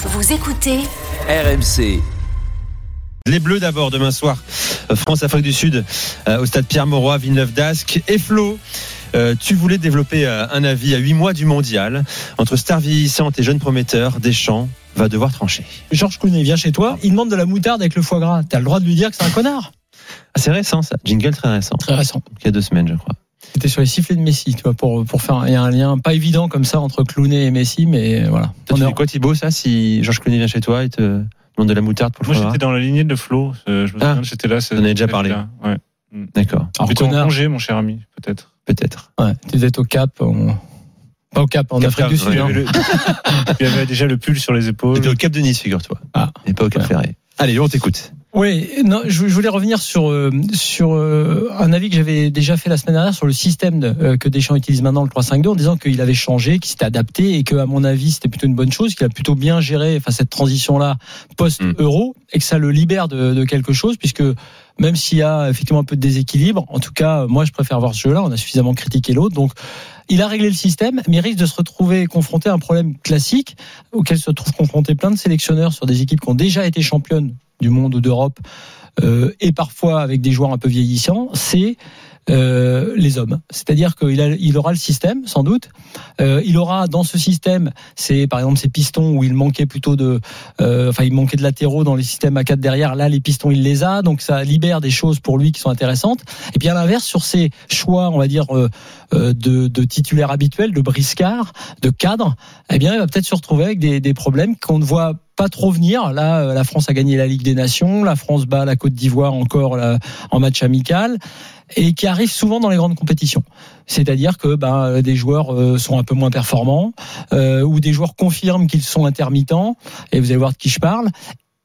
Vous écoutez RMC. Les Bleus d'abord demain soir. France-Afrique du Sud euh, au stade Pierre-Mauroy, Villeneuve d'Ascq. Et Flo, euh, tu voulais développer euh, un avis à 8 mois du mondial. Entre star vieillissante et jeunes prometteurs, Deschamps va devoir trancher. Georges Clooney vient chez toi, il demande de la moutarde avec le foie gras. T'as le droit de lui dire que c'est un connard. Ah, c'est récent ça. Jingle très récent. Très récent. Il y a deux semaines, je crois. C'était sur les sifflets de Messi, tu vois, pour, pour faire il y a un lien pas évident comme ça entre Clooney et Messi, mais voilà. Toi, tu est- fais quoi Thibaut ça si Georges Clooney vient chez toi et te demande de la moutarde pour le Moi, j'étais dans la lignée de Flo. Euh, Je me Ah. souviens, j'étais là. c'est- On en avait déjà parlé. Ouais. D'accord, Alors, Plutôt en congé, mon cher ami, peut-être. peut-être. ouais, tu être au Cap, on- pas au Cap, en Cap Afrique du Sud. hein. Il y avait le- il y avait déjà le pull sur les épaules. C'était au Cap de Nice, figure-toi. Ah. Et pas au Cap Ouais. Ferré. Allez, on t'écoute. Oui, non, je, je voulais revenir sur euh, sur euh, un avis que j'avais déjà fait la semaine dernière sur le système de- euh, que Deschamps utilise maintenant le 3-5-2 en disant qu'il avait changé, qu'il s'était adapté et que à mon avis c'était plutôt une bonne chose, qu'il a plutôt bien géré enfin cette transition là post-euro et que ça le libère de, de quelque chose puisque même s'il y a effectivement un peu de déséquilibre, en tout cas moi je préfère voir ce jeu-là, on a suffisamment critiqué l'autre donc il a réglé le système, mais risque de se retrouver confronté à un problème classique auquel se trouvent confrontés plein de sélectionneurs sur des équipes qui ont déjà été championnes du monde ou d'Europe, euh, et parfois avec des joueurs un peu vieillissants, c'est euh, les hommes. C'est-à-dire qu'il a, il aura le système, sans doute. Euh, il aura dans ce système, c'est par exemple ces pistons où il manquait plutôt de, euh, enfin il manquait de latéraux dans les systèmes à 4 derrière. Là, les pistons, il les a, donc ça libère des choses pour lui qui sont intéressantes. Et puis à l'inverse, sur ses choix, on va dire euh, euh, de, de titulaires habituels, de briscard, de cadre, eh bien, il va peut-être se retrouver avec des, des problèmes qu'on ne voit pas trop venir. Là, euh, la France a gagné la Ligue des Nations, la France bat la Côte d'Ivoire encore là, en match amical et qui arrive souvent dans les grandes compétitions. C'est-à-dire que ben, des joueurs euh, sont un peu moins performants euh, ou des joueurs confirment qu'ils sont intermittents et vous allez voir de qui je parle.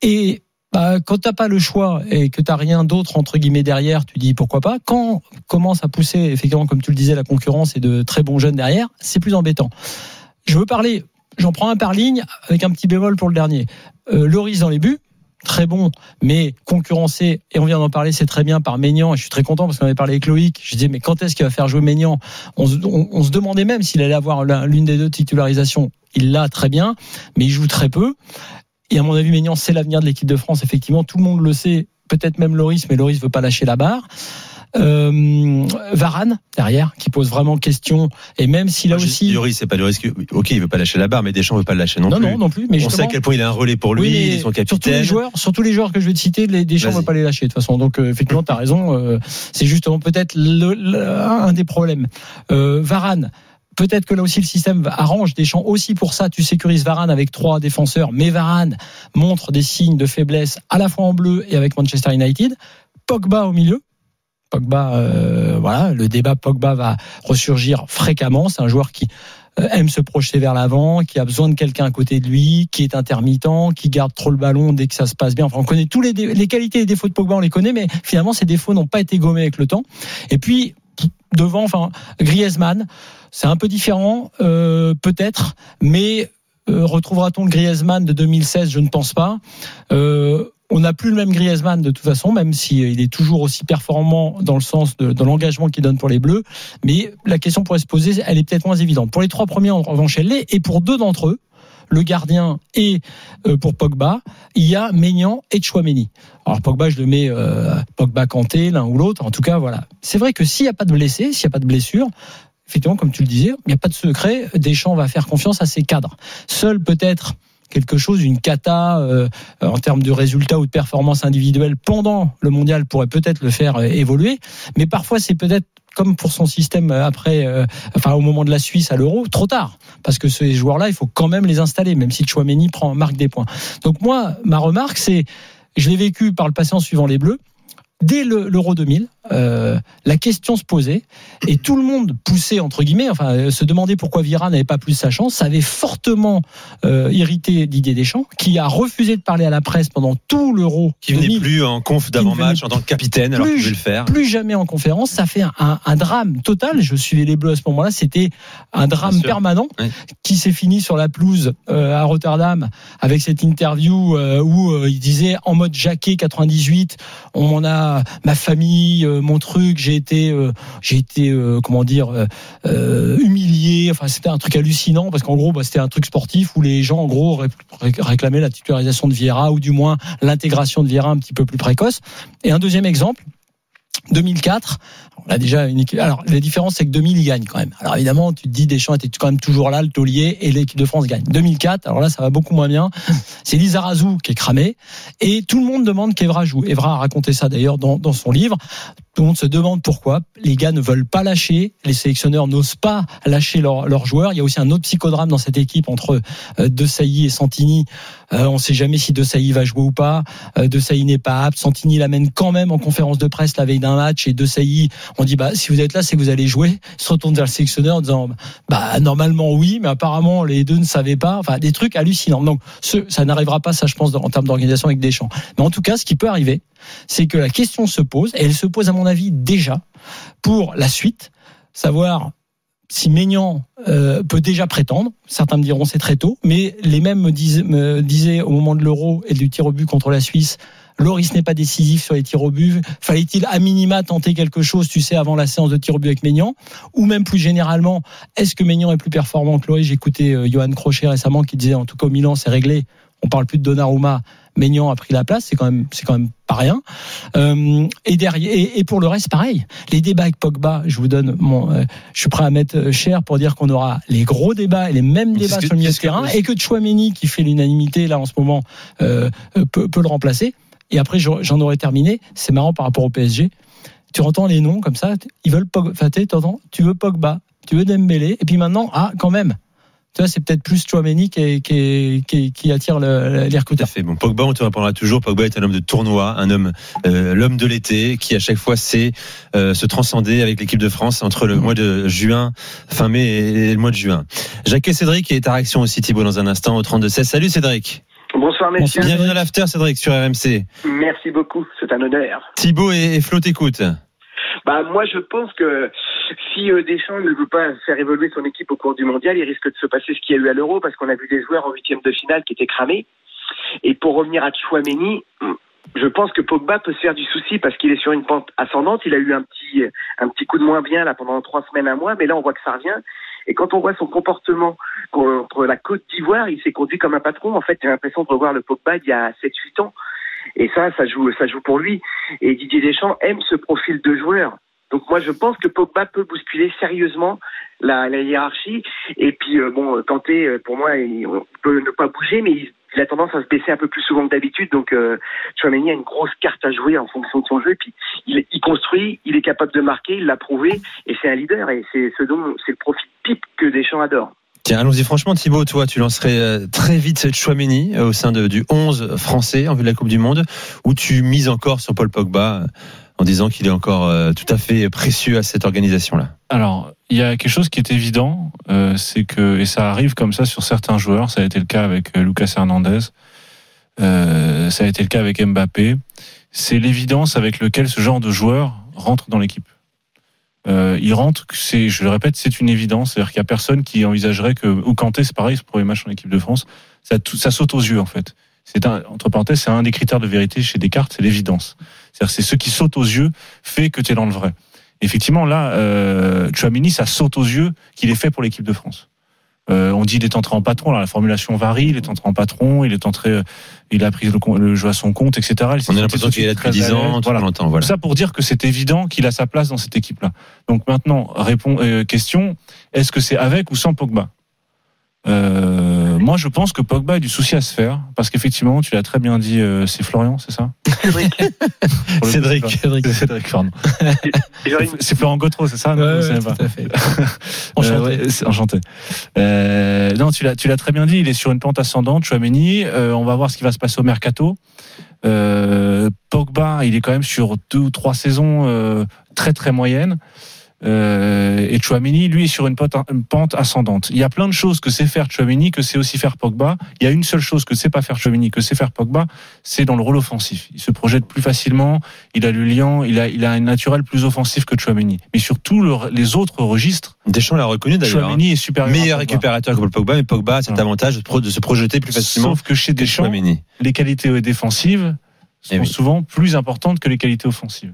Et bah, quand t'as pas le choix et que t'as rien d'autre entre guillemets derrière, tu dis pourquoi pas. Quand commence à pousser effectivement, comme tu le disais, la concurrence et de très bons jeunes derrière, c'est plus embêtant. Je veux parler, j'en prends un par ligne avec un petit bémol pour le dernier. Euh, Loris dans les buts, très bon, mais concurrencé, et on vient d'en parler, c'est très bien par Maignan, et je suis très content parce qu'on avait parlé avec Loïc, je disais mais quand est-ce qu'il va faire jouer Maignan? On, se- on- se demandait même s'il allait avoir l'une des deux titularisations, il l'a très bien, mais il joue très peu, et à mon avis Maignan c'est l'avenir de l'équipe de France, effectivement, tout le monde le sait, peut-être même Loris, mais Loris veut pas lâcher la barre. Euh, Varane derrière qui pose vraiment question et même s'il a Moi, je- aussi Lloris, c'est pas le risque. Ok, il veut pas lâcher la barre, mais Deschamps veut pas le lâcher non, non plus. non non plus mais on sait à quel point il a un relais pour lui, Oui, mais il est son Sur tous les capitaine. joueurs, sur tous les joueurs que je vais te citer, les Deschamps veut pas les lâcher de toute façon. Donc euh, effectivement, tu as raison. euh, c'est justement peut-être un des problèmes. Euh, Varane. Peut-être que là aussi le système arrange Deschamps aussi pour ça. Tu sécurises Varane avec trois défenseurs, mais Varane montre des signes de faiblesse à la fois en bleu et avec Manchester United. Pogba au milieu. Pogba, euh, voilà, le débat Pogba va ressurgir fréquemment. C'est un joueur qui euh, aime se projeter vers l'avant, qui a besoin de quelqu'un à côté de lui, qui est intermittent, qui garde trop le ballon dès que ça se passe bien. Enfin, on connaît tous les, qualités et les défauts de Pogba, on les connaît, mais finalement, ces défauts n'ont pas été gommés avec le temps. Et puis, devant, enfin, Griezmann, c'est un peu différent, euh, peut-être, mais retrouvera-t-on le Griezmann de 2016 Je ne pense pas. On n'a plus le même Griezmann de toute façon, même s'il il est toujours aussi performant dans le sens de, de l'engagement qu'il donne pour les Bleus. Mais la question pourrait se poser, elle est peut-être moins évidente. Pour les trois premiers, en revanche, elle l'est. Et pour deux d'entre eux, le gardien et euh, pour Pogba, il y a Maignan et Chouameni. Alors Pogba, je le mets euh, Pogba Kanté, l'un ou l'autre. En tout cas, voilà. C'est vrai que s'il n'y a pas de blessés, s'il n'y a pas de blessure, effectivement, comme tu le disais, il n'y a pas de secret. Deschamps va faire confiance à ses cadres. Seul peut-être quelque chose, une cata euh, en termes de résultats ou de performance individuelle pendant le mondial pourrait peut-être le faire euh, évoluer. Mais parfois, c'est peut-être comme pour son système euh, après, euh, enfin au moment de la Suisse à l'Euro, trop tard, parce que ces joueurs-là, il faut quand même les installer, même si Chouameni prend marque des points. Donc moi, ma remarque, c'est, je l'ai vécu par le passé en suivant les Bleus. Dès le- l'Euro 2000, euh, la question se posait et tout le monde poussait entre guillemets, enfin euh, se demandait pourquoi Vira n'avait pas plus sa chance. Ça avait fortement euh, irrité Didier Deschamps, qui a refusé de parler à la presse pendant tout l'Euro Qui venait 2000. plus en conf d'avant-match en tant que capitaine alors qu'il devait le faire. plus jamais en conférence. Ça fait un, un drame total. Je suivais les Bleus à ce moment-là. C'était un drame permanent Oui. qui s'est fini sur la pelouse euh, à Rotterdam avec cette interview où il disait en mode Jacquet 98, on m'en a ma famille, euh, mon truc, j'ai été, euh, j'ai été euh, comment dire humilié. Enfin, c'était un truc hallucinant parce qu'en gros, bah, c'était un truc sportif où les gens en gros ré- ré- réclamaient la titularisation de Vieira ou du moins l'intégration de Vieira un petit peu plus précoce. Et un deuxième exemple. 2004, on a déjà une. Alors la différence c'est que 2000 il gagne quand même. Alors évidemment tu te dis Deschamps était quand même toujours là, le taulier et l'équipe de France gagne. 2004, alors là ça va beaucoup moins bien. C'est Lizarazu qui est cramé et tout le monde demande qu'Evra joue. Evra a raconté ça d'ailleurs dans, dans son livre. Tout le monde se demande pourquoi. Les gars ne veulent pas lâcher. Les sélectionneurs n'osent pas lâcher leurs leurs joueurs. Il y a aussi un autre psychodrame dans cette équipe entre euh, De Sailly et Santini. Euh, on ne sait jamais si De Sailly va jouer ou pas. Euh, de Sailly n'est pas apte. Santini l'amène quand même en conférence de presse la veille d'un match. Et De Sailly, on dit bah si vous êtes là, c'est que vous allez jouer. Il se retourne vers le sélectionneur en disant bah normalement oui, mais apparemment les deux ne savaient pas. Enfin des trucs hallucinants. Donc ça n'arrivera pas, ça je pense, en termes d'organisation avec Deschamps. Mais en tout cas, ce qui peut arriver, c'est que la question se pose, et elle se pose à mon avis déjà pour la suite, savoir si Maignan euh, peut déjà prétendre, certains me diront c'est très tôt, mais les mêmes me disaient, au moment de l'euro et du tir au but contre la Suisse, Loris n'est pas décisif sur les tirs au but. Fallait-il à minima tenter quelque chose, tu sais, avant la séance de tir au but avec Maignan? Ou même plus généralement, est-ce que Maignan est plus performant que Loris? Écouté euh, Johan Crochet récemment qui disait en tout cas au Milan c'est réglé. On parle plus de Donnarumma. Maignan a pris la place, c'est quand même, c'est quand même pas rien. Euh, et derrière, et, et pour le reste, pareil. Les débats avec Pogba, je vous donne mon, euh, je suis prêt à mettre euh, cher pour dire qu'on aura les gros débats et les mêmes débats sur le milieu de terrain, et que Chouameni, qui fait l'unanimité là en ce moment, euh, peut, peut le remplacer. Et après, j'en aurais terminé. C'est marrant par rapport au PSG. Tu entends les noms comme ça, ils veulent Pogba. Tu veux Pogba, tu veux Dembélé, et puis maintenant, ah, quand même. Tu vois, c'est peut-être plus Chouameni qui, qui, qui, qui attire le, les Tout à recruteurs. fait. Bon, Pogba, on te répondra toujours. Pogba est un homme de tournoi, un homme, euh, l'homme de l'été, qui à chaque fois sait euh, se transcender avec l'équipe de France entre le mois de juin, fin mai et le mois de juin. Jacques et Cédric et ta réaction aussi, Thibaut, dans un instant au 32-16. Salut Cédric. Bonsoir messieurs. Bienvenue dans l'after, Cédric, sur RMC. Merci beaucoup, c'est un honneur. Thibaut et, et Flo t'écoutent. Bah moi je pense que si euh, Deschamps ne veut pas faire évoluer son équipe au cours du mondial, il risque de se passer ce qu'il y a eu à l'Euro parce qu'on a vu des joueurs en huitième de finale qui étaient cramés. Et pour revenir à Chouameni, je pense que Pogba peut se faire du souci parce qu'il est sur une pente ascendante. Il a eu un petit un petit coup de moins bien là pendant trois semaines, un mois, mais là on voit que ça revient. Et quand on voit son comportement contre la Côte d'Ivoire, il s'est conduit comme un patron. En fait, j'ai l'impression de revoir le Pogba d'il y a 7-8 ans. Et ça, ça joue, ça joue pour lui. Et Didier Deschamps aime ce profil de joueur. Donc moi, je pense que Pogba peut bousculer sérieusement la, hiérarchie. Et puis euh, bon, Kanté, euh, pour moi, on peut ne pas bouger, mais il, a tendance à se baisser un peu plus souvent que d'habitude. Donc euh, Chouameni a une grosse carte à jouer en fonction de son jeu. Et puis il, construit, il est capable de marquer, il l'a prouvé, et c'est un leader. Et c'est ce dont c'est le profil type que Deschamps adore. Tiens, allons-y franchement, Thibaut, toi, tu lancerais euh, très vite cette Chouameni euh, au sein du 11 français en vue de la Coupe du Monde, ou tu mises encore sur Paul Pogba euh, en disant qu'il est encore euh, tout à fait précieux à cette organisation-là. Alors, il y a quelque chose qui est évident, euh, c'est que, et ça arrive comme ça sur certains joueurs, ça a été le cas avec euh, Lucas Hernandez, ça a été le cas avec Mbappé, c'est l'évidence avec lequel ce genre de joueur rentre dans l'équipe. Il rentre, je le répète, c'est une évidence, c'est-à-dire qu'il y a personne qui envisagerait que, ou Kanté, c'est pareil, ce premier match en équipe de France, ça saute aux yeux en fait. C'est un, entre parenthèses, c'est un des critères de vérité chez Descartes, c'est l'évidence. C'est-à-dire, c'est ce qui saute aux yeux fait que tu es dans le vrai. Effectivement, là, euh, Chouamini, ça saute aux yeux qu'il est fait pour l'équipe de France. Euh, on dit il est entré en patron. Alors la formulation varie. Il est entré en patron. Il est entré. euh, Il a pris le, le jeu à son compte, etc. Il On a l'impression qu'il est là depuis très à 10 l'aise. ans, Voilà. longtemps. Voilà. Tout ça pour dire que c'est évident qu'il a sa place dans cette équipe-là. Donc maintenant, répond, euh, question est-ce que c'est avec ou sans Pogba? Euh, moi, je pense que Pogba a du souci à se faire parce qu'effectivement, tu l'as très bien dit, euh, c'est Florian, c'est ça Cédric. Cédric. Cédric. Cédric, pardon. C'est Florent Gautreau, c'est ça Non, Ouais, ouais, pas. tout à fait. Euh, Enchanté. ouais. Euh, non, tu l'as, tu l'as très bien dit. Il est sur une pente ascendante. Chouameni. Euh, on va voir ce qui va se passer au mercato. Euh, Pogba, il est quand même sur deux ou trois saisons euh, très très moyennes. Euh, et Chouameni, lui, est sur une pente, une pente ascendante. Il y a plein de choses que sait faire Chouameni, que c'est aussi faire Pogba. Il y a une seule chose que sait pas faire Chouameni, que sait faire Pogba, c'est dans le rôle offensif. Il se projette plus facilement, il a le lien, il a, il a un naturel plus offensif que Chouameni. Mais sur tous le- les autres registres, Deschamps l'a reconnu d'ailleurs. hein. Chouameni est supérieur. Meilleur récupérateur que Paul Pogba, mais Pogba a cet Ouais. avantage de, se projeter plus facilement Sauf que chez Deschamps, les qualités défensives sont Eh oui. souvent plus importantes que les qualités offensives.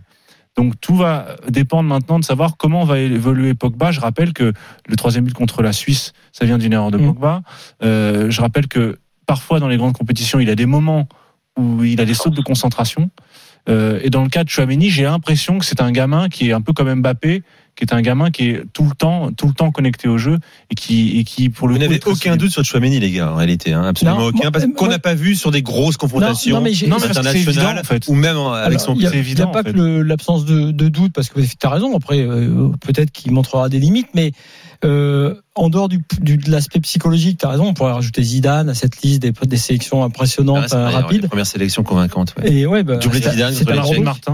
Donc tout va dépendre maintenant de savoir comment va évoluer Pogba. Je rappelle que le troisième but contre la Suisse, ça vient d'une erreur de Mm. Pogba. Euh, je rappelle que parfois dans les grandes compétitions, il a des moments où il a des sautes de concentration. Euh, et dans le cas de Chouameni, j'ai l'impression que c'est un gamin qui est un peu comme Mbappé, qui est un gamin qui est tout le temps, tout le temps connecté au jeu et qui, et qui pour le Vous coup, n'avez aucun doute sur Chouameni, les gars, en réalité, hein, absolument Non, aucun, moi- parce qu'on moi- n'a pas vu sur des grosses confrontations Non, non, mais j'ai- Non, mais parce que c'est internationales, évident, en fait. ou même avec Alors, son il y a, pas en fait. que l'absence de, de doute, parce que tu as raison, après, euh, peut-être qu'il montrera des limites, mais euh, en dehors du, du- de l'aspect psychologique, tu as raison, on pourrait rajouter Zidane à cette liste des, des sélections impressionnantes, Ah, euh, rapides. Les premières sélections convaincantes. ouais. Et ouais, bah, Doublé Zidane.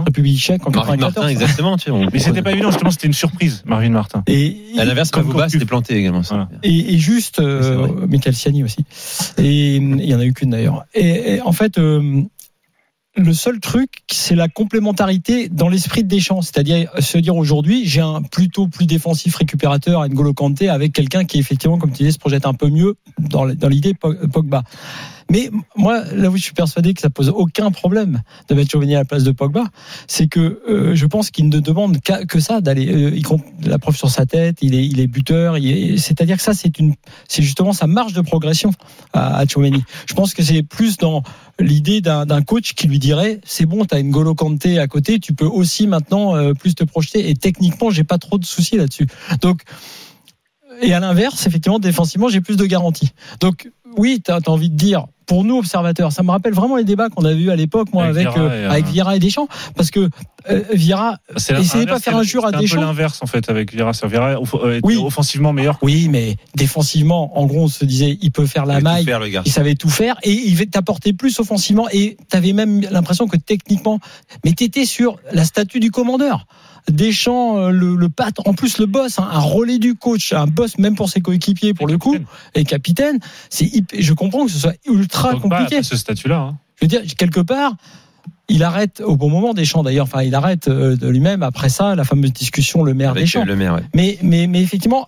République tchèque en Marvin 94. Martin, exactement. Tu vois, on- Mais c'était pas évident, justement, c'était une surprise, Marvin Martin. Et, À l'inverse, s'était planté également. ça. Voilà. Et, et juste, euh. Michael Siani aussi. Et il y en a eu qu'une d'ailleurs. Et, et en fait, euh, le seul truc, c'est la complémentarité dans l'esprit de Deschamps. C'est-à-dire se dire aujourd'hui, j'ai un plutôt plus défensif récupérateur à N'Golo Kanté avec quelqu'un qui effectivement, comme tu disais, se projette un peu mieux dans, l'idée Pog- Pogba. Mais moi, là où je suis persuadé que ça pose aucun problème de mettre Chauvelin à la place de Pogba, c'est que euh, je pense qu'il ne demande que ça d'aller. euh, il compte la preuve sur sa tête. Il est, il est buteur. C'est-à-dire que ça, c'est une, c'est justement sa marge de progression à, à Tchouameni. Je pense que c'est plus dans l'idée d'un coach qui lui dirait c'est bon, tu as une Golo Kanté à côté, tu peux aussi maintenant euh, plus te projeter. Et techniquement, j'ai pas trop de soucis là-dessus. Donc et à l'inverse, effectivement, défensivement, j'ai plus de garanties. Donc oui, tu as, envie de dire pour nous observateurs, ça me rappelle vraiment les débats qu'on avait eu à l'époque, moi, Avec avec Vieira euh, et, euh, avec et Deschamps, parce que euh, C'est Essayez pas de faire c'est- jour à c'est un Deschamps. peu l'inverse, en fait, avec. C'est Vieira off- euh, Oui. offensivement meilleur. oui, mais défensivement, en gros, on se disait, il peut faire la Il maille, faire, le gars. il savait tout faire et il t'apporter plus offensivement et t'avais même l'impression que techniquement mais t'étais sur la statue du commandeur Deschamps euh, le, le pat en plus le boss hein, un relais du coach un boss même pour ses coéquipiers pour le coup et capitaine c'est je comprends que ce soit ultra a compliqué pas ce statut-là. hein. je veux dire quelque part il arrête au bon moment Deschamps d'ailleurs enfin il arrête euh, de lui-même après ça la fameuse discussion le maire Avec Deschamps euh, le maire, ouais. mais, mais, mais effectivement,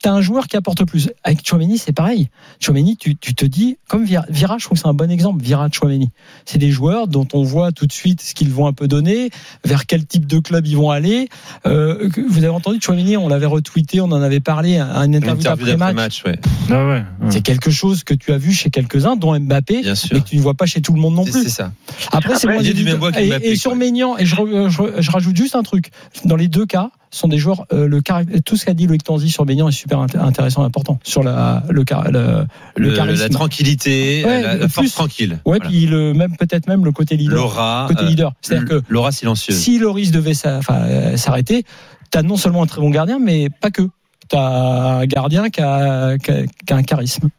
euh, t'as un joueur qui apporte plus. Avec Chouameni, c'est pareil. Chouameni, tu, tu te dis, comme Vira, Vira, je trouve que c'est un bon exemple, Vira, Chouameni. C'est des joueurs dont on voit tout de suite ce qu'ils vont un peu donner, vers quel type de club ils vont aller. Euh, vous avez entendu Chouameni, on l'avait retweeté, on en avait parlé à une interview interview d'après-match. ouais. Ah ouais. ouais. C'est quelque chose que tu as vu chez quelques-uns, dont Mbappé, Bien sûr. mais que tu ne vois pas chez tout le monde non C'est plus. c'est ça. Après, c'est Après, moins du même bois Et, sur. Maignan, et je, re- je, je rajoute juste un truc. Dans les deux cas, sont des joueurs. euh, le tout ce qu'a dit Loïc Tanzi sur Maignan est super int- intéressant et important sur la le, car- le, le Le- charisme. la tranquillité, Ouais, la, force plus- tranquille. Ouais, Voilà. puis le même peut-être même le côté leader. L'aura, côté euh, leader. C'est-à-dire que l'aura silencieuse. si Loris devait euh, s'arrêter, t'as non seulement un très bon gardien, mais pas que. T'as un gardien qui a, qui a- qui a un charisme.